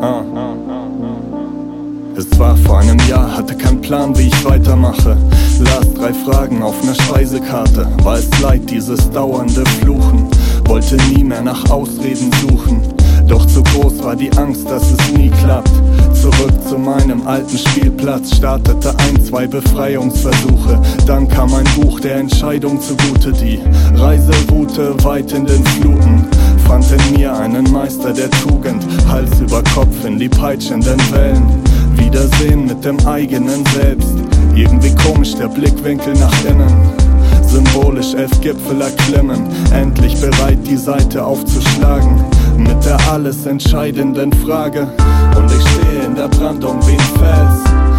Ah. Es war vor einem Jahr, hatte keinen Plan, wie ich weitermache. Las drei Fragen auf ner Speisekarte. War es leid, dieses dauernde Fluchen. Wollte nie mehr nach Ausreden suchen. Doch zu groß war die Angst, dass es nie klappt. Zurück zu meinem alten Spielplatz, startete ein, zwei Befreiungsversuche. Dann kam ein Buch der Entscheidung zugute, die Reiseroute weit in den Fluten. Fand in mir einen Meister der Tugend, Hals über Kopf in die peitschenden Wellen. Wiedersehen mit dem eigenen Selbst. Irgendwie komisch der Blickwinkel nach innen. Symbolisch elf Gipfel erklimmen, endlich bereit die Seite aufzuschlagen. Mit der alles entscheidenden Frage. Und ich stehe in der Brandung wie ein Fels.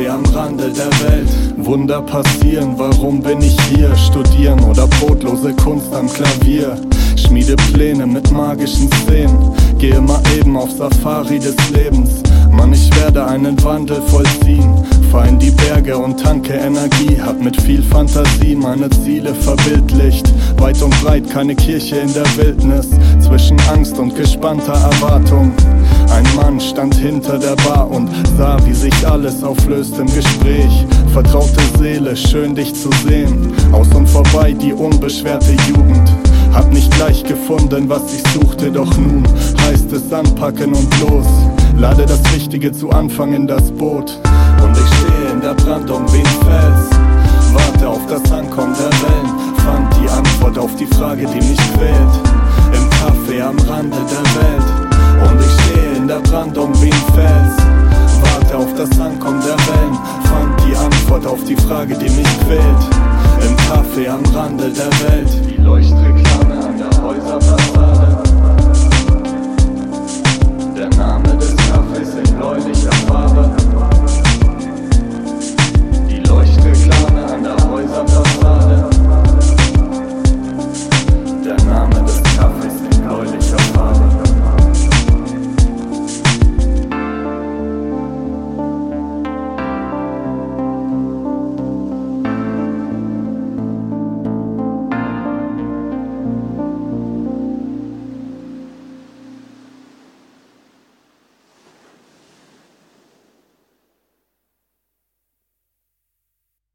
Café am Rande der Welt. Wunder passieren, warum bin ich hier? Studieren oder brotlose Kunst am Klavier. Schmiede Pläne mit magischen Szenen. Gehe mal eben auf Safari des Lebens. Mann, ich werde einen Wandel vollziehen. Fahr in die Berge und tanke Energie. Hab mit viel Fantasie meine Ziele verbildlicht. Weit und breit keine Kirche in der Wildnis. Zwischen Angst und gespannter Erwartung. Ein Mann stand hinter der Bar und sah, wie sich alles auflöst im Gespräch. Vertraute Seele, schön dich zu sehen. Aus und vorbei die unbeschwerte Jugend. Hab nicht gleich gefunden, was ich suchte, doch nun heißt es anpacken und los. Lade das Wichtige zu Anfang in das Boot. Und ich stehe in der Brandung wie ein Fels. Warte auf das Ankommen der Wellen. Fand die Antwort auf die Frage, die mich quält. Im Café am Rande der Welt. Frage, die mich quält. Im Café am Rande der Welt. Die Leuchtreklame an der Häuserfassade.